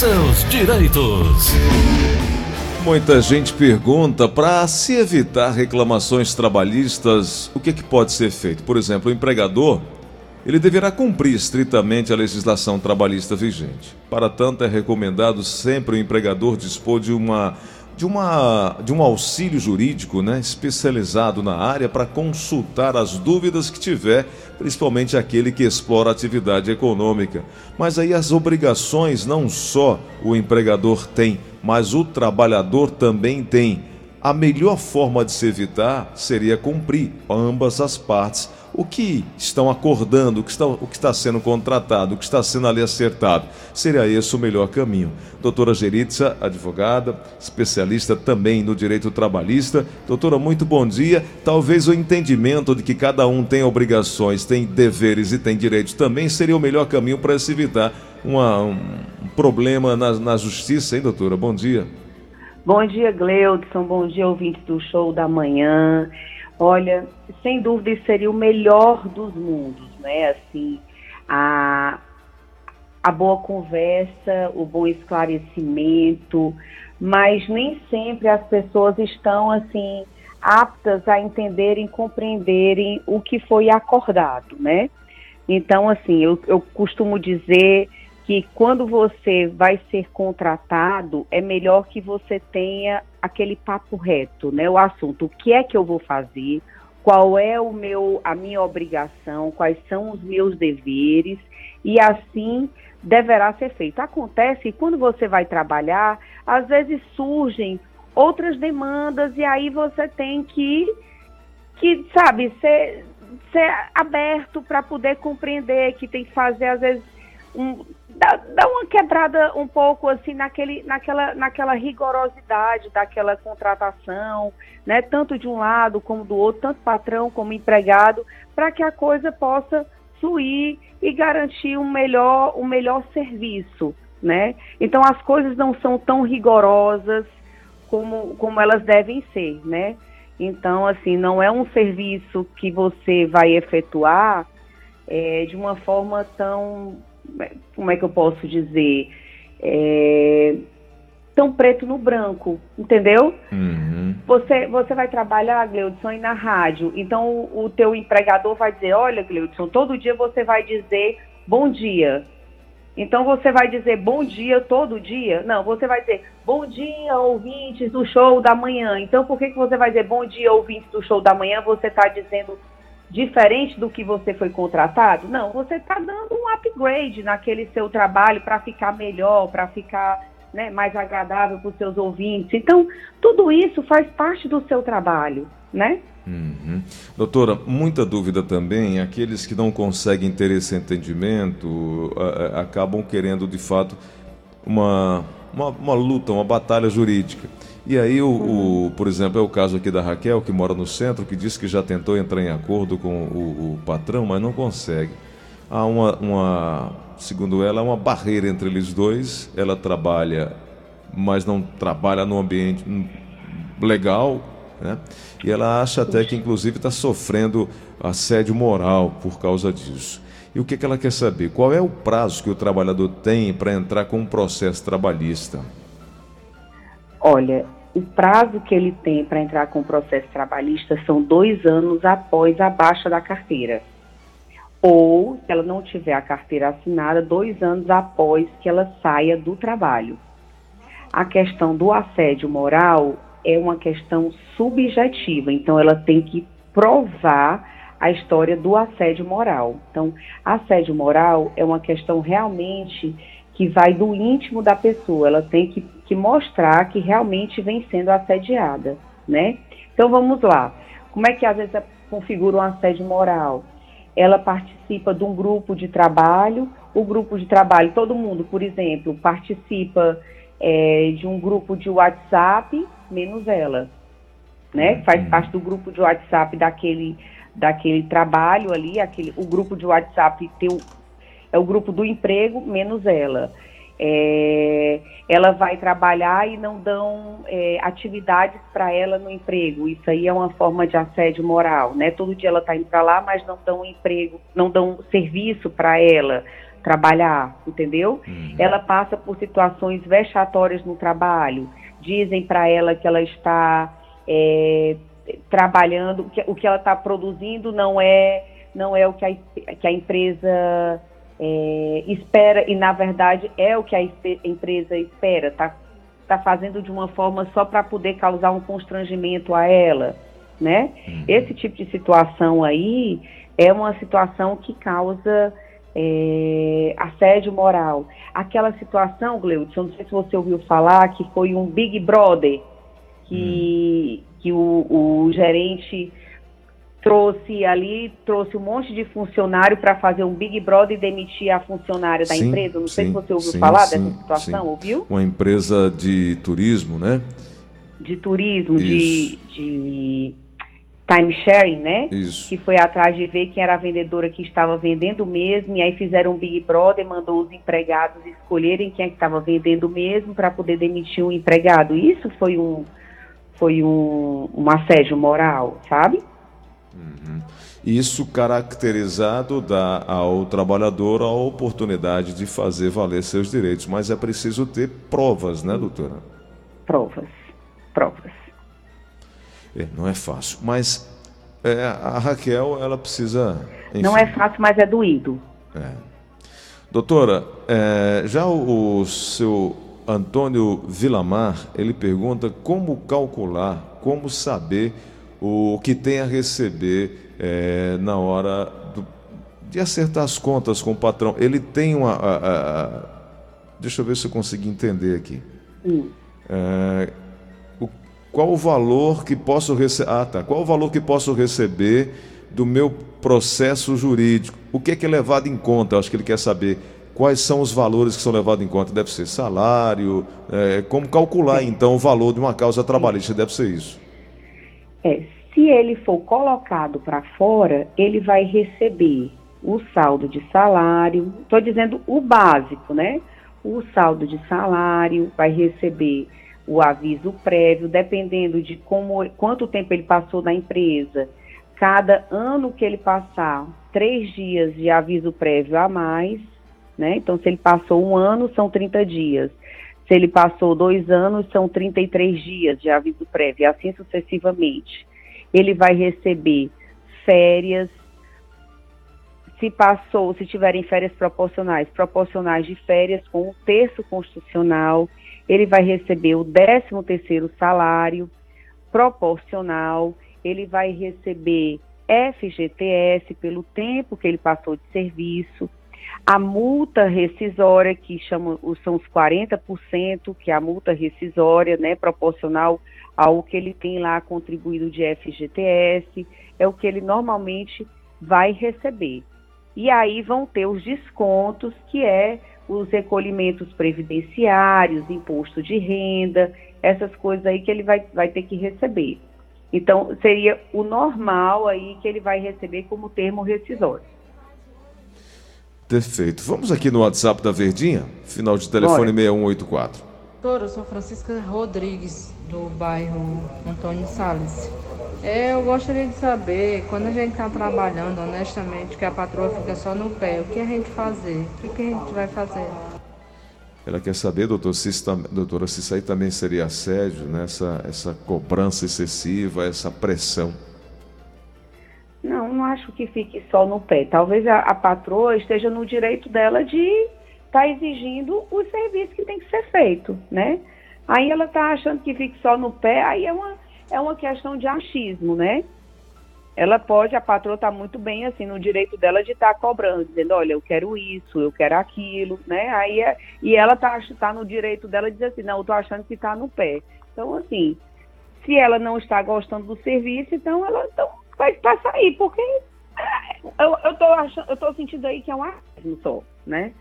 seus direitos. Muita gente pergunta para se evitar reclamações trabalhistas, o que, que pode ser feito? Por exemplo, o empregador ele deverá cumprir estritamente a legislação trabalhista vigente. Para tanto, é recomendado sempre o empregador dispor de uma de, uma, de um auxílio jurídico né, especializado na área para consultar as dúvidas que tiver, principalmente aquele que explora atividade econômica. Mas aí as obrigações não só o empregador tem, mas o trabalhador também tem. A melhor forma de se evitar seria cumprir ambas as partes o que estão acordando, o que está, o que está sendo contratado, o que está sendo ali acertado. Seria esse o melhor caminho. Doutora Geritza, advogada, especialista também no direito trabalhista. Doutora, muito bom dia. Talvez o entendimento de que cada um tem obrigações, tem deveres e tem direitos também seria o melhor caminho para se evitar uma, um problema na, na justiça, hein, doutora? Bom dia. Bom dia, Gleudson. Bom dia, ouvintes do show da manhã. Olha, sem dúvida seria o melhor dos mundos, né? Assim, a, a boa conversa, o bom esclarecimento, mas nem sempre as pessoas estão assim aptas a entenderem, compreenderem o que foi acordado, né? Então, assim, eu, eu costumo dizer que quando você vai ser contratado, é melhor que você tenha aquele papo reto, né? O assunto, o que é que eu vou fazer, qual é o meu, a minha obrigação, quais são os meus deveres, e assim deverá ser feito. Acontece que quando você vai trabalhar, às vezes surgem outras demandas e aí você tem que, que sabe, ser, ser aberto para poder compreender que tem que fazer, às vezes, um, dá, dá uma quebrada um pouco assim naquele, naquela, naquela rigorosidade daquela contratação, né? Tanto de um lado como do outro, tanto patrão como empregado, para que a coisa possa fluir e garantir um melhor, um melhor serviço, né? Então as coisas não são tão rigorosas como, como elas devem ser, né? Então, assim, não é um serviço que você vai efetuar é, de uma forma tão como é que eu posso dizer, é, tão preto no branco, entendeu? Uhum. Você, você vai trabalhar, Gleudson, na rádio, então o, o teu empregador vai dizer, olha, Gleudson, todo dia você vai dizer bom dia. Então você vai dizer bom dia todo dia? Não, você vai dizer bom dia, ouvintes do show da manhã. Então por que, que você vai dizer bom dia, ouvintes do show da manhã? Você está dizendo diferente do que você foi contratado? Não, você está dando um upgrade naquele seu trabalho para ficar melhor, para ficar né, mais agradável para os seus ouvintes. Então, tudo isso faz parte do seu trabalho, né? Uhum. Doutora, muita dúvida também, aqueles que não conseguem ter esse entendimento acabam querendo de fato uma, uma, uma luta, uma batalha jurídica. E aí, o, o, por exemplo, é o caso aqui da Raquel, que mora no centro, que disse que já tentou entrar em acordo com o, o patrão, mas não consegue. Há uma, uma, segundo ela, uma barreira entre eles dois. Ela trabalha, mas não trabalha no ambiente legal, né? E ela acha até que, inclusive, está sofrendo assédio moral por causa disso. E o que, que ela quer saber? Qual é o prazo que o trabalhador tem para entrar com um processo trabalhista? Olha, o prazo que ele tem para entrar com o processo trabalhista são dois anos após a baixa da carteira. Ou, se ela não tiver a carteira assinada, dois anos após que ela saia do trabalho. A questão do assédio moral é uma questão subjetiva, então ela tem que provar a história do assédio moral. Então, assédio moral é uma questão realmente que vai do íntimo da pessoa, ela tem que, que mostrar que realmente vem sendo assediada, né? Então vamos lá. Como é que às vezes configura um assédio moral? Ela participa de um grupo de trabalho, o grupo de trabalho, todo mundo, por exemplo, participa é, de um grupo de WhatsApp, menos ela, né? Faz parte do grupo de WhatsApp daquele, daquele trabalho ali, aquele, o grupo de WhatsApp tem é o grupo do emprego menos ela. É, ela vai trabalhar e não dão é, atividades para ela no emprego. Isso aí é uma forma de assédio moral, né? Todo dia ela está indo para lá, mas não dão emprego, não dão serviço para ela, trabalhar, entendeu? Uhum. Ela passa por situações vexatórias no trabalho. Dizem para ela que ela está é, trabalhando, que o que ela está produzindo não é não é o que a, que a empresa é, espera e na verdade é o que a empresa espera, está tá fazendo de uma forma só para poder causar um constrangimento a ela, né? Uhum. Esse tipo de situação aí é uma situação que causa é, assédio moral. Aquela situação, Gleudson, não sei se você ouviu falar, que foi um Big Brother, que, uhum. que o, o gerente trouxe ali, trouxe um monte de funcionário para fazer um Big Brother e demitir a funcionária da sim, empresa. Não sim, sei se você ouviu sim, falar dessa situação, ouviu? Uma empresa de turismo, né? De turismo, de, de time sharing, né? Isso. Que foi atrás de ver quem era a vendedora que estava vendendo mesmo, e aí fizeram um Big Brother, mandou os empregados escolherem quem é que estava vendendo mesmo para poder demitir um empregado. Isso foi um foi um, um assédio moral, sabe? Uhum. Isso caracterizado dá ao trabalhador a oportunidade de fazer valer seus direitos, mas é preciso ter provas, né, doutora? Provas, provas. É, não é fácil, mas é, a Raquel, ela precisa. Enfim. Não é fácil, mas é doído. É. Doutora, é, já o, o seu Antônio Vilamar, ele pergunta como calcular, como saber o que tem a receber é, na hora do, de acertar as contas com o patrão. Ele tem uma. A, a, a, deixa eu ver se eu consegui entender aqui. Hum. É, o, qual o valor que posso receber? Ah, tá. Qual o valor que posso receber do meu processo jurídico? O que é, que é levado em conta? Eu acho que ele quer saber quais são os valores que são levados em conta. Deve ser salário, é, como calcular então o valor de uma causa trabalhista, deve ser isso. É, se ele for colocado para fora, ele vai receber o saldo de salário, estou dizendo o básico, né? O saldo de salário, vai receber o aviso prévio, dependendo de como, quanto tempo ele passou na empresa. Cada ano que ele passar, três dias de aviso prévio a mais, né? Então, se ele passou um ano, são 30 dias. Se ele passou dois anos, são 33 dias de aviso prévio, e assim sucessivamente. Ele vai receber férias, se passou, se tiverem férias proporcionais, proporcionais de férias com o terço constitucional, ele vai receber o 13 terceiro salário proporcional, ele vai receber FGTS pelo tempo que ele passou de serviço, a multa rescisória, que chama, são os 40%, que é a multa rescisória, né, proporcional ao que ele tem lá contribuído de FGTS, é o que ele normalmente vai receber. E aí vão ter os descontos, que é os recolhimentos previdenciários, imposto de renda, essas coisas aí que ele vai, vai ter que receber. Então, seria o normal aí que ele vai receber como termo rescisório. Perfeito. Vamos aqui no WhatsApp da Verdinha, final de telefone Bora. 6184. Doutor, eu sou Francisca Rodrigues, do bairro Antônio Salles. É, eu gostaria de saber, quando a gente está trabalhando honestamente, que a patroa fica só no pé, o que a gente fazer? O que, que a gente vai fazer? Ela quer saber, doutor, se isso, doutora, se isso aí também seria assédio, né? essa, essa cobrança excessiva, essa pressão. Acho que fique só no pé. Talvez a, a patroa esteja no direito dela de estar tá exigindo o serviço que tem que ser feito, né? Aí ela está achando que fique só no pé, aí é uma, é uma questão de achismo, né? Ela pode, a patroa está muito bem assim no direito dela de estar tá cobrando, dizendo, olha, eu quero isso, eu quero aquilo, né? Aí é, e ela está tá no direito dela de dizer assim, não, eu estou achando que está no pé. Então, assim, se ela não está gostando do serviço, então ela então, vai, sair, porque é, eu, eu, tô achando, eu tô sentindo aí que é um artismo só, né?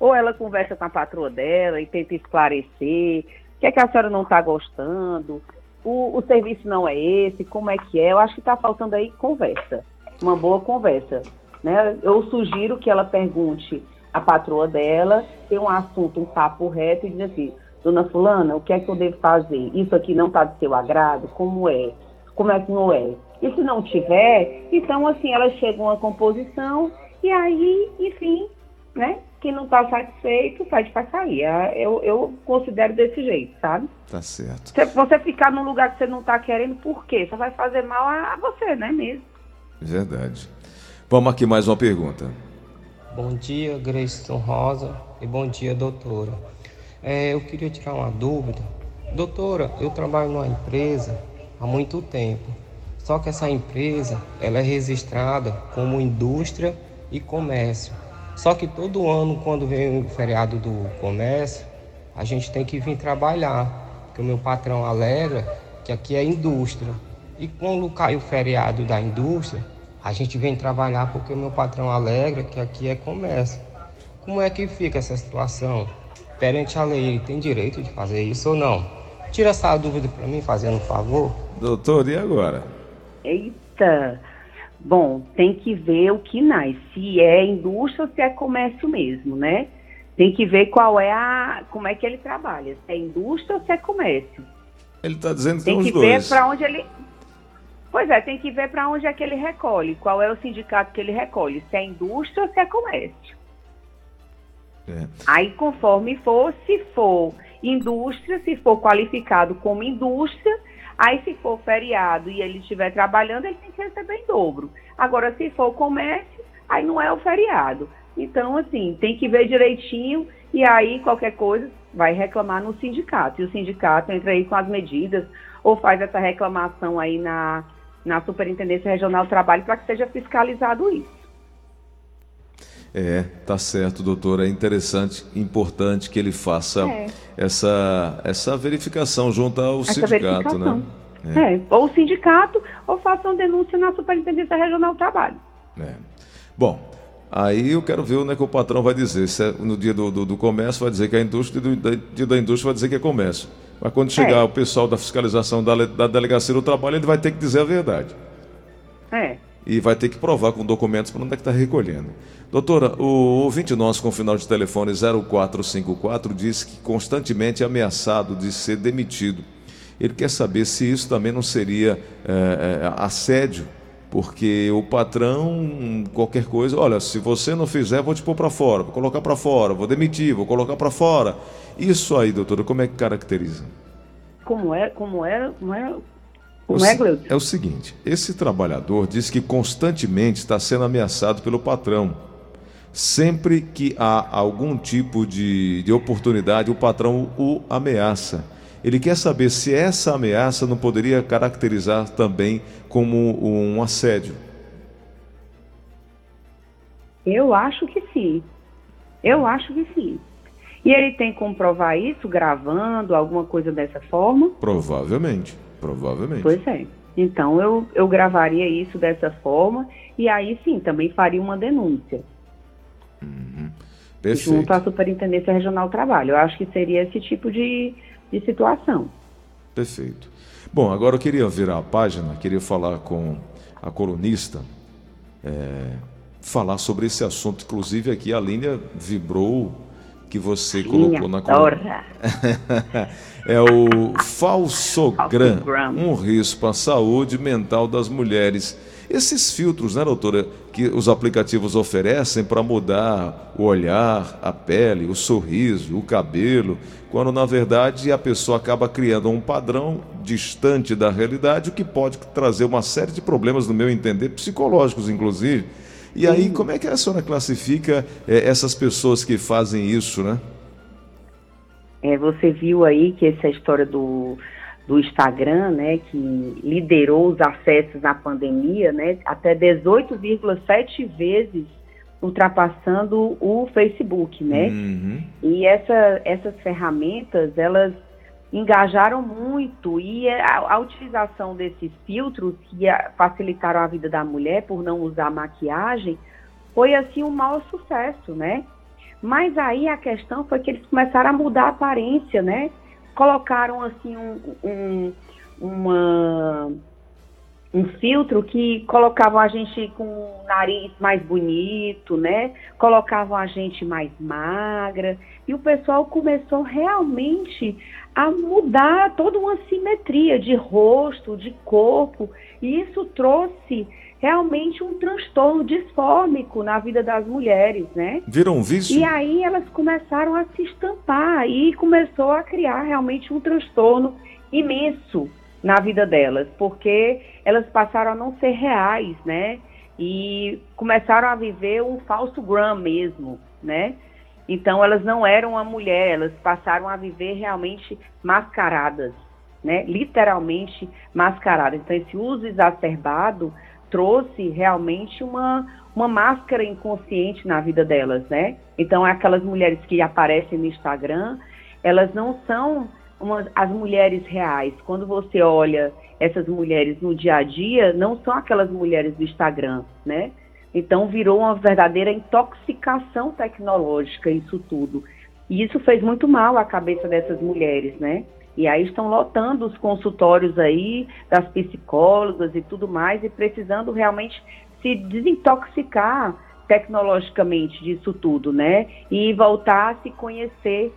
Ou ela conversa com a patroa dela e tenta esclarecer o que é que a senhora não está gostando, o, o serviço não é esse, como é que é. Eu acho que está faltando aí conversa, uma boa conversa. Né? Eu sugiro que ela pergunte à patroa dela, tem um assunto, um papo reto e diz assim, dona fulana, o que é que eu devo fazer? Isso aqui não está de seu agrado? Como é? Como é que não é? E se não tiver, então assim, elas chegam a uma composição e aí, enfim, né? quem não está satisfeito pede para sair. É, eu, eu considero desse jeito, sabe? Tá certo. Se você ficar num lugar que você não está querendo, por quê? Só vai fazer mal a, a você, né mesmo? Verdade. Vamos aqui mais uma pergunta. Bom dia, Grayson Rosa, e bom dia, doutora. É, eu queria tirar uma dúvida. Doutora, eu trabalho numa empresa há muito tempo, só que essa empresa ela é registrada como indústria e comércio. Só que todo ano, quando vem o feriado do comércio, a gente tem que vir trabalhar, porque o meu patrão alega que aqui é indústria. E quando cai o feriado da indústria, a gente vem trabalhar porque o meu patrão alegra que aqui é comércio. Como é que fica essa situação? Perante a lei, ele tem direito de fazer isso ou não? Tira essa dúvida para mim, fazendo um favor. Doutor, e agora? Eita! Bom, tem que ver o que nasce, se é indústria ou se é comércio mesmo, né? Tem que ver qual é a, como é que ele trabalha, se é indústria ou se é comércio. Ele está dizendo que tem que ver para onde ele, pois é, tem que ver para onde é que ele recolhe, qual é o sindicato que ele recolhe, se é indústria ou se é comércio. É. Aí, conforme for, se for indústria, se for qualificado como indústria, Aí, se for feriado e ele estiver trabalhando, ele tem que receber em dobro. Agora, se for comércio, aí não é o feriado. Então, assim, tem que ver direitinho e aí qualquer coisa vai reclamar no sindicato. E o sindicato entra aí com as medidas ou faz essa reclamação aí na, na Superintendência Regional do Trabalho para que seja fiscalizado isso. É, tá certo, doutor. É interessante, importante que ele faça é. essa, essa verificação junto ao essa sindicato, né? É. é. ou o sindicato, ou façam denúncia na Superintendência Regional do Trabalho. É. Bom, aí eu quero ver o que o patrão vai dizer. Se é no dia do, do, do, comércio vai dizer que é indústria, e no dia da indústria vai dizer que é comércio. Mas quando chegar é. o pessoal da fiscalização da, da delegacia do trabalho, ele vai ter que dizer a verdade. É. E vai ter que provar com documentos para onde é que está recolhendo. Doutora, o ouvinte nosso com final de telefone 0454 diz que constantemente é ameaçado de ser demitido. Ele quer saber se isso também não seria é, assédio, porque o patrão, qualquer coisa, olha, se você não fizer, vou te pôr para fora, vou colocar para fora, vou demitir, vou colocar para fora. Isso aí, doutora, como é que caracteriza? Como é, como é, como é, como é, é o seguinte, esse trabalhador diz que constantemente está sendo ameaçado pelo patrão Sempre que há algum tipo de, de oportunidade, o patrão o ameaça. Ele quer saber se essa ameaça não poderia caracterizar também como um assédio. Eu acho que sim. Eu acho que sim. E ele tem como provar isso gravando, alguma coisa dessa forma? Provavelmente, provavelmente. Pois é. Então eu, eu gravaria isso dessa forma e aí sim também faria uma denúncia. Uhum. Junto à Superintendência Regional do Trabalho. Eu acho que seria esse tipo de, de situação. Perfeito. Bom, agora eu queria virar a página, queria falar com a colunista, é, falar sobre esse assunto. Inclusive aqui a linha vibrou que você colocou na coluna. é o falsogram, um risco à saúde mental das mulheres. Esses filtros, né, doutora, que os aplicativos oferecem para mudar o olhar, a pele, o sorriso, o cabelo, quando na verdade a pessoa acaba criando um padrão distante da realidade, o que pode trazer uma série de problemas, no meu entender, psicológicos, inclusive. E aí, como é que a senhora classifica é, essas pessoas que fazem isso, né? É, você viu aí que essa história do do Instagram, né, que liderou os acessos na pandemia, né, até 18,7 vezes ultrapassando o Facebook, né? Uhum. E essa, essas ferramentas, elas engajaram muito e a, a utilização desses filtros que facilitaram a vida da mulher por não usar maquiagem foi assim um maior sucesso, né? Mas aí a questão foi que eles começaram a mudar a aparência, né? colocaram assim um, um, uma um filtro que colocavam a gente com o nariz mais bonito, né? Colocavam a gente mais magra. E o pessoal começou realmente a mudar toda uma simetria de rosto, de corpo. E isso trouxe realmente um transtorno disfórmico na vida das mulheres, né? Viram um vício? E aí elas começaram a se estampar e começou a criar realmente um transtorno imenso na vida delas, porque elas passaram a não ser reais, né? E começaram a viver um falso gram mesmo, né? Então elas não eram a mulher, elas passaram a viver realmente mascaradas, né? Literalmente mascaradas. Então esse uso exacerbado trouxe realmente uma uma máscara inconsciente na vida delas, né? Então aquelas mulheres que aparecem no Instagram, elas não são uma, as mulheres reais. Quando você olha essas mulheres no dia a dia, não são aquelas mulheres do Instagram, né? Então virou uma verdadeira intoxicação tecnológica isso tudo. E isso fez muito mal à cabeça dessas mulheres, né? E aí estão lotando os consultórios aí das psicólogas e tudo mais e precisando realmente se desintoxicar tecnologicamente disso tudo, né? E voltar a se conhecer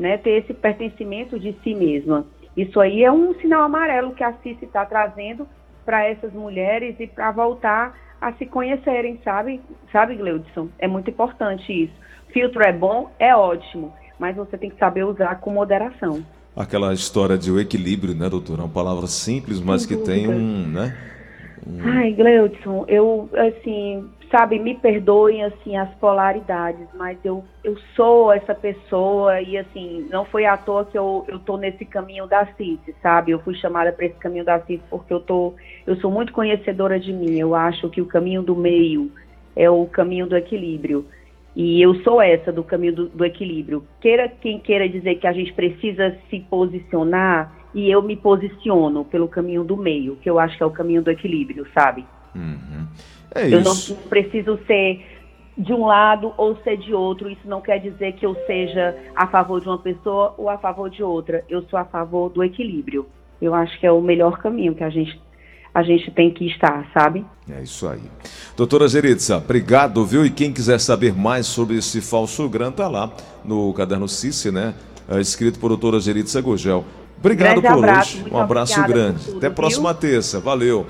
né, ter esse pertencimento de si mesma. Isso aí é um sinal amarelo que a CICI está trazendo para essas mulheres e para voltar a se conhecerem, sabe? Sabe, Gleudson? É muito importante isso. Filtro é bom, é ótimo, mas você tem que saber usar com moderação. Aquela história de o equilíbrio, né, doutora? É uma palavra simples, mas Sem que dúvida. tem um, né? Ai, Gleudson, eu, assim, sabe, me perdoem assim as polaridades, mas eu, eu sou essa pessoa e assim, não foi à toa que eu, eu tô nesse caminho da CIS, sabe? Eu fui chamada para esse caminho da CIS porque eu tô eu sou muito conhecedora de mim. Eu acho que o caminho do meio é o caminho do equilíbrio. E eu sou essa do caminho do, do equilíbrio. Queira quem queira dizer que a gente precisa se posicionar e eu me posiciono pelo caminho do meio, que eu acho que é o caminho do equilíbrio, sabe? Uhum. É eu não preciso ser de um lado ou ser de outro. Isso não quer dizer que eu seja a favor de uma pessoa ou a favor de outra. Eu sou a favor do equilíbrio. Eu acho que é o melhor caminho que a gente a gente tem que estar, sabe? É isso aí. Doutora Geritza, obrigado, viu? E quem quiser saber mais sobre esse falso grant, tá lá no caderno Cici, né? É escrito por doutora Geritza Gugel. Obrigado grande por abraço, hoje. Um abraço grande. Até a próxima viu? terça. Valeu.